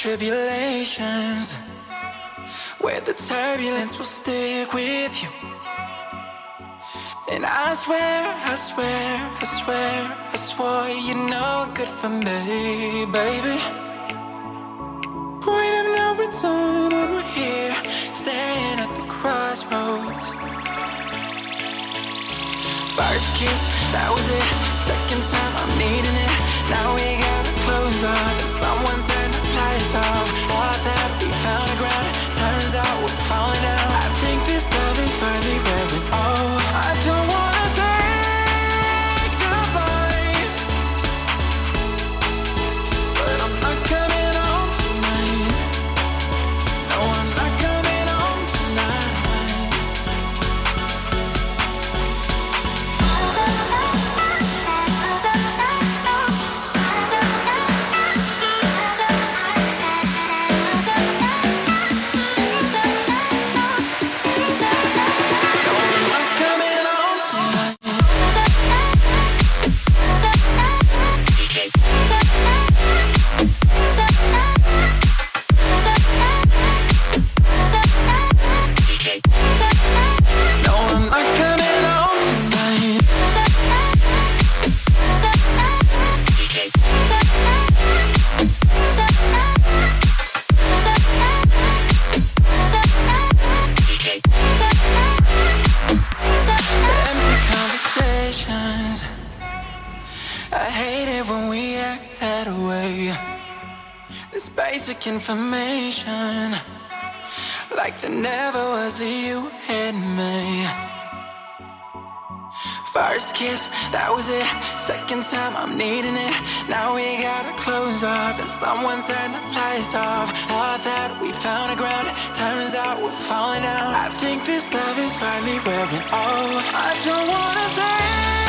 tribulations where the turbulence will stick with you. And I swear, I swear, I swear, I swore you're no good for me, baby. Point of no return, and we're here, staring at the crossroads. First kiss, that was it. Second time, I'm needing it. Now we gotta close off, information, like there never was a you and me. First kiss, that was it. Second time, I'm needing it. Now we gotta close off, and someone turned the lights off. Thought that we found a ground, turns out we're falling out. I think this love is finally wearing off. I don't wanna say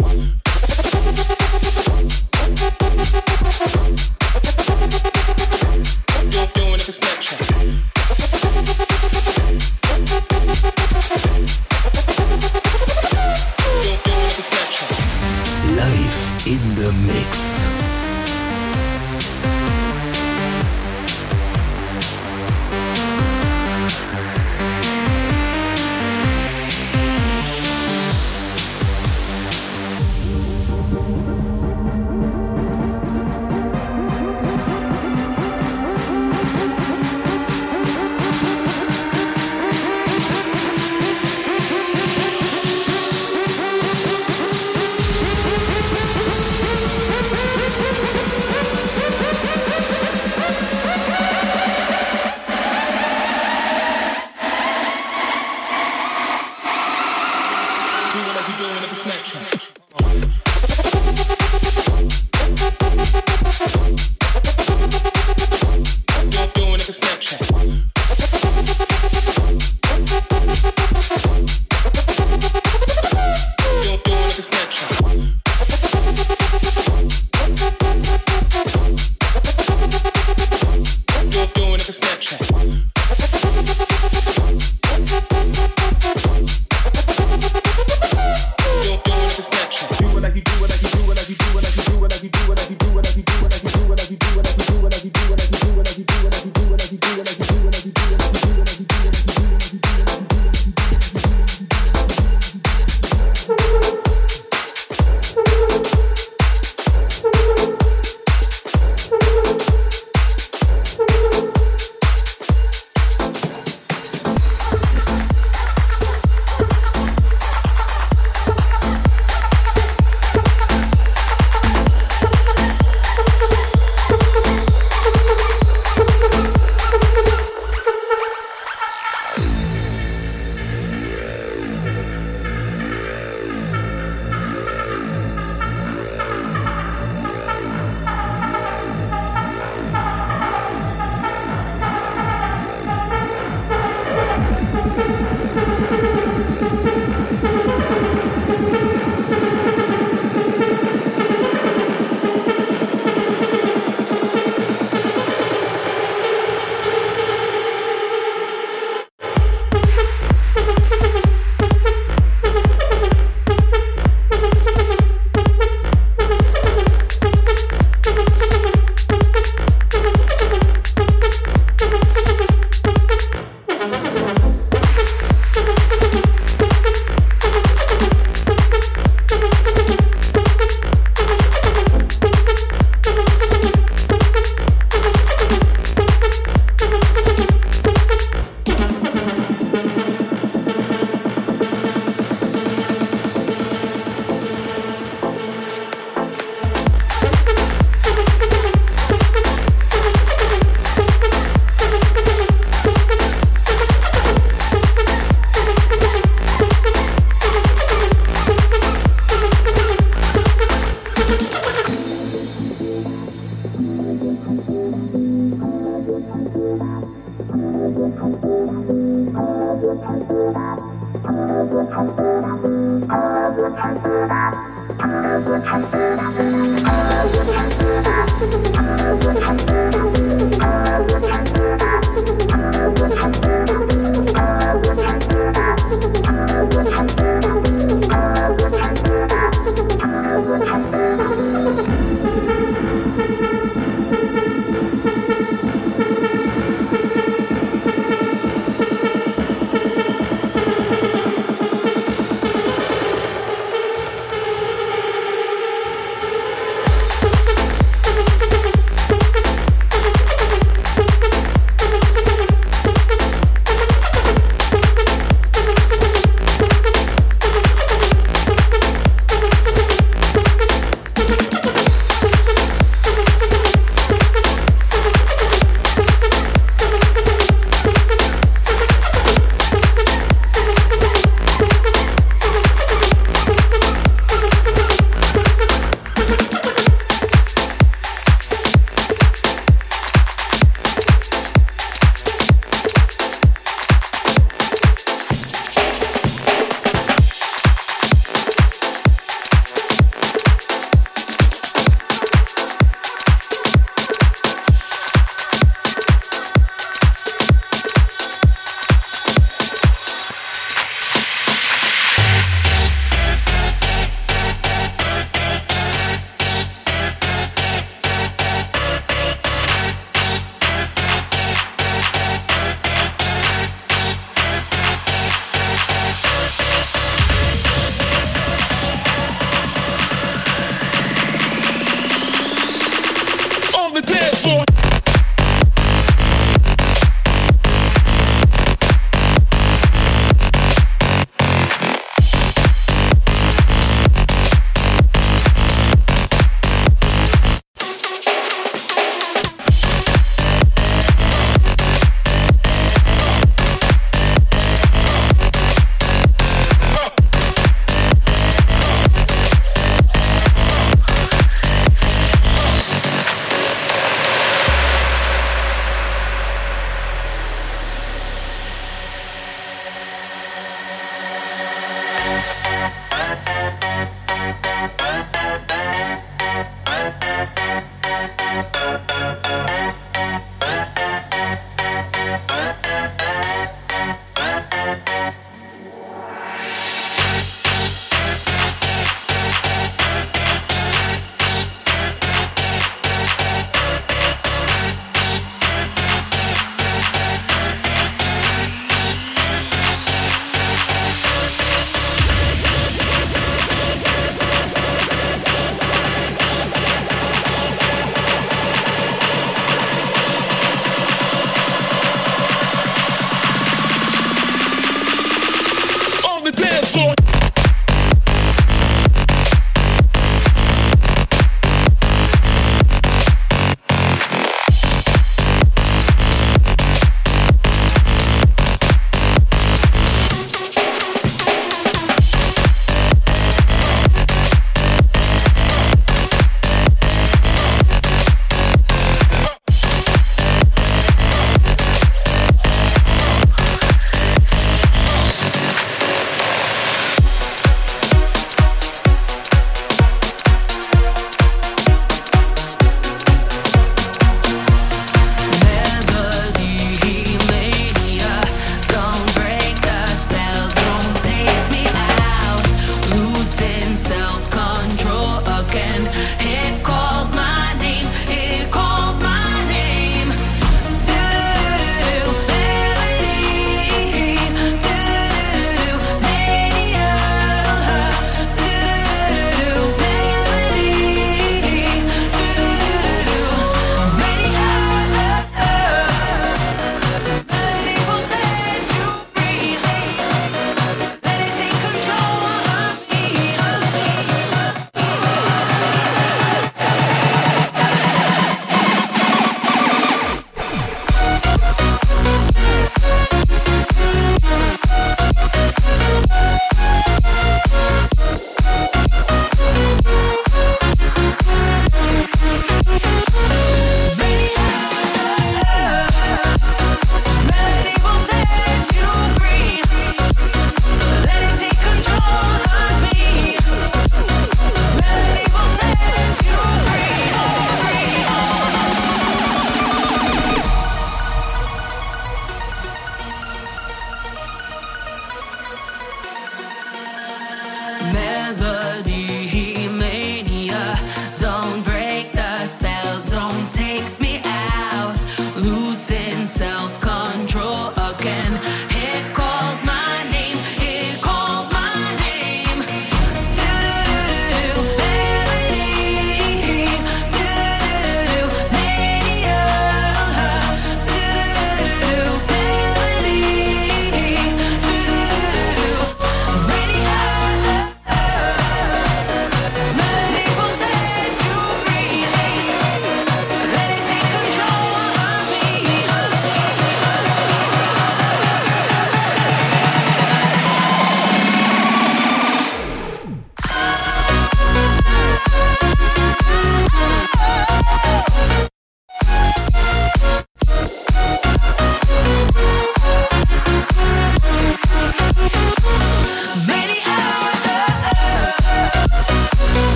Música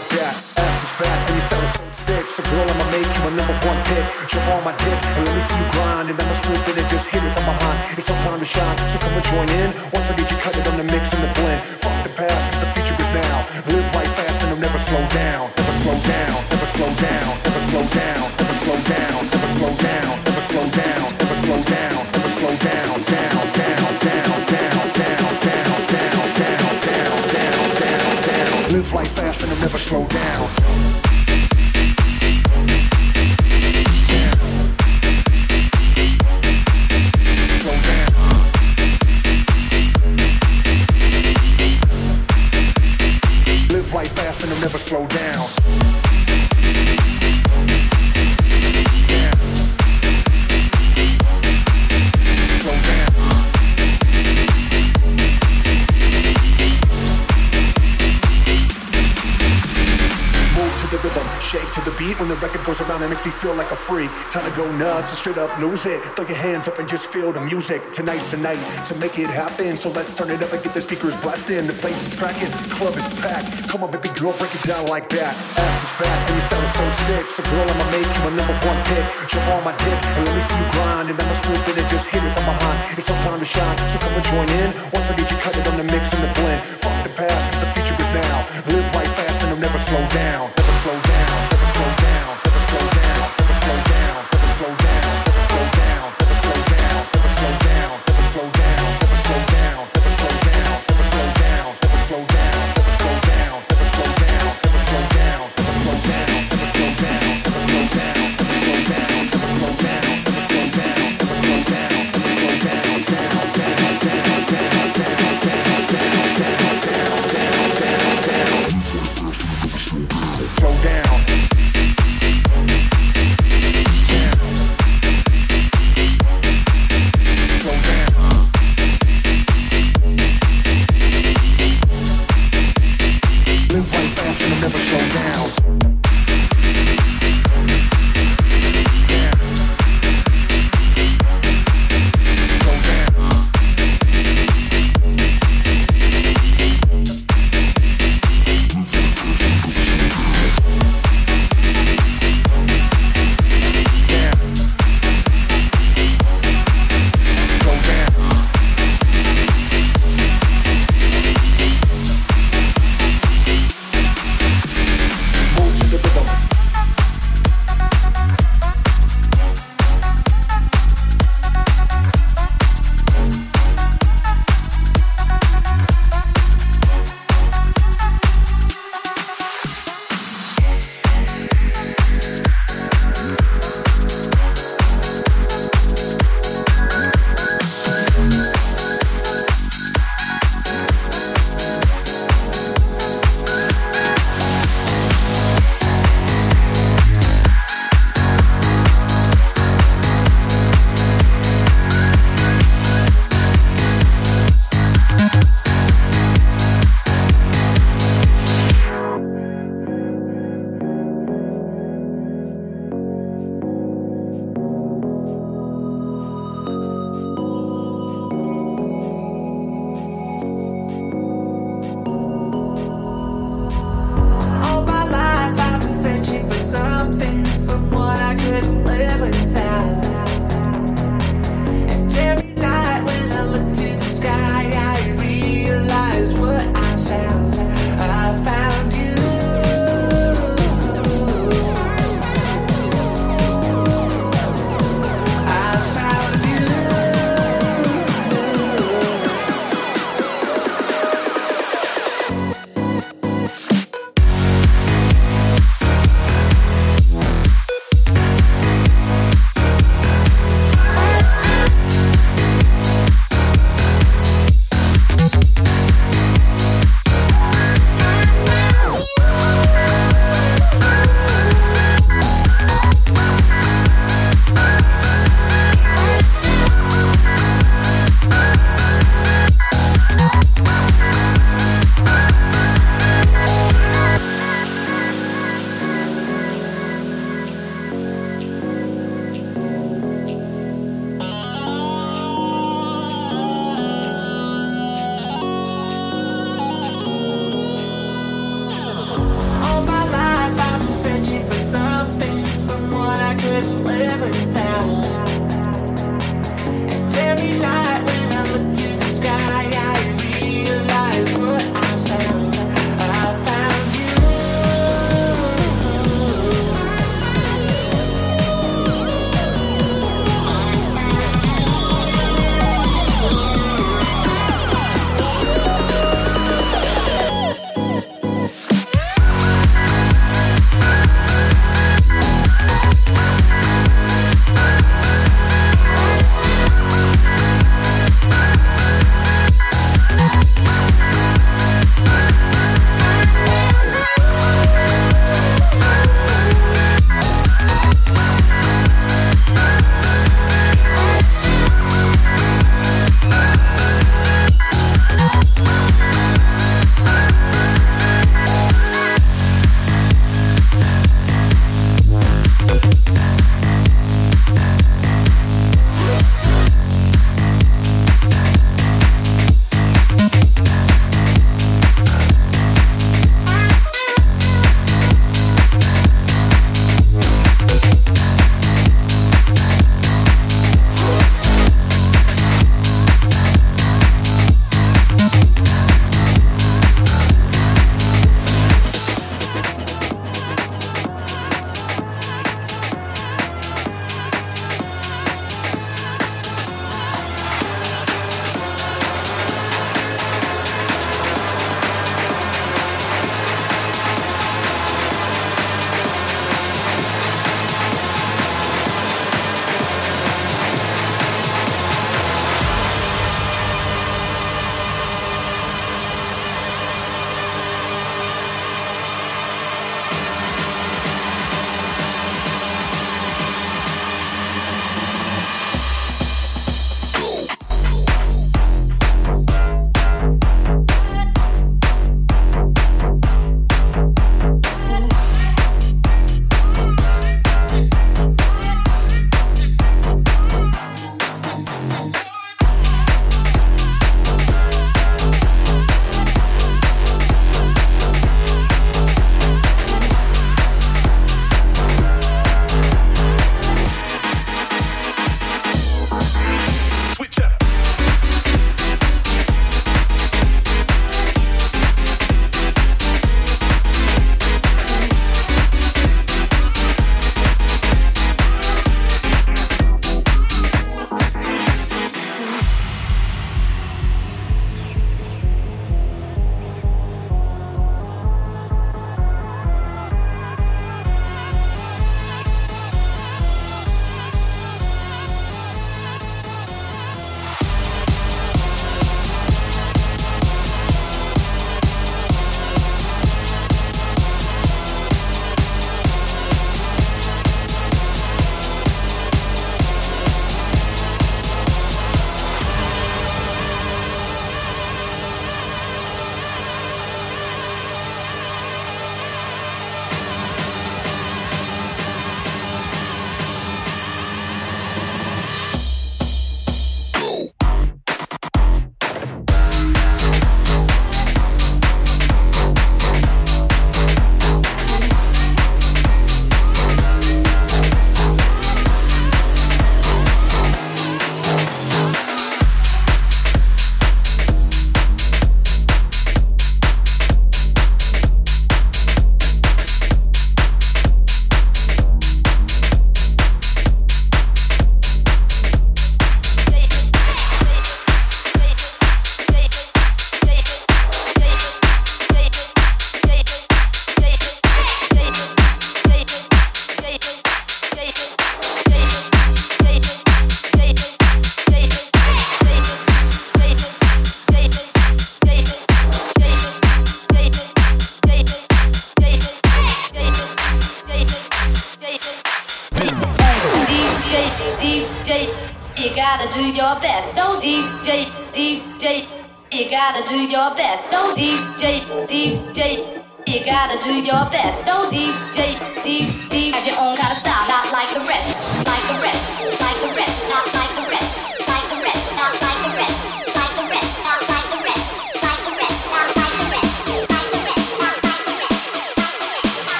like that. Ass is fat and your style is so thick. So girl, I'ma make you my number one pick. Jump on my dick and let me see you grind. And I'ma swoop in and just hit it from behind. It's our time to shine, so come and join in. Once I get you cut it on the mix and the blend. Fuck the past, cause the future is now. Live life fast and I'll never slow down. Never slow down, never slow down, never slow down. never slow down. Straight up lose it. Throw your hands up and just feel the music. Tonight's the night to make it happen. So let's turn it up and get the speakers blasting. The place is cracking, the club is packed. Come on, baby girl, break it down like that. Ass is fat and your style is so sick. So girl, I'ma make you a number one pick. Jump on my dick and let me see you grind. And I'ma swoop in and just hit it from behind. It's your time to shine, so come and join in. Once we get you cut it on the mix and the blend. Fuck the past, cause the future is now. Live life fast and I'll. Never slow down,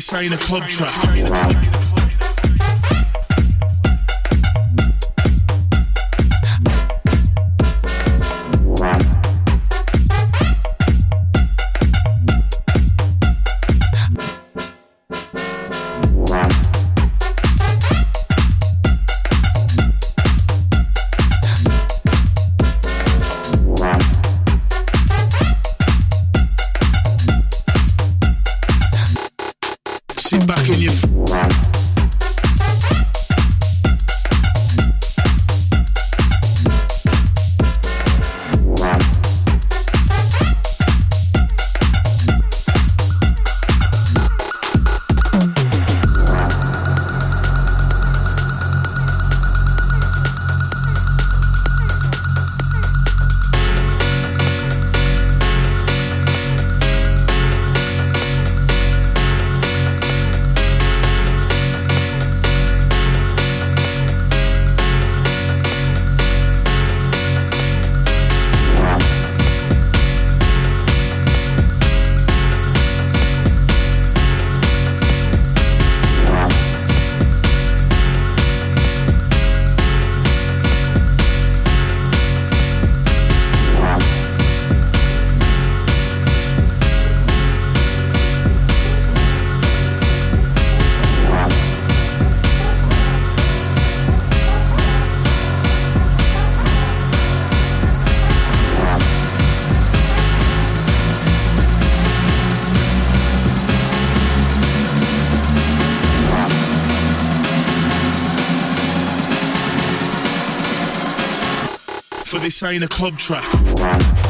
sign a club back this ain't a club track.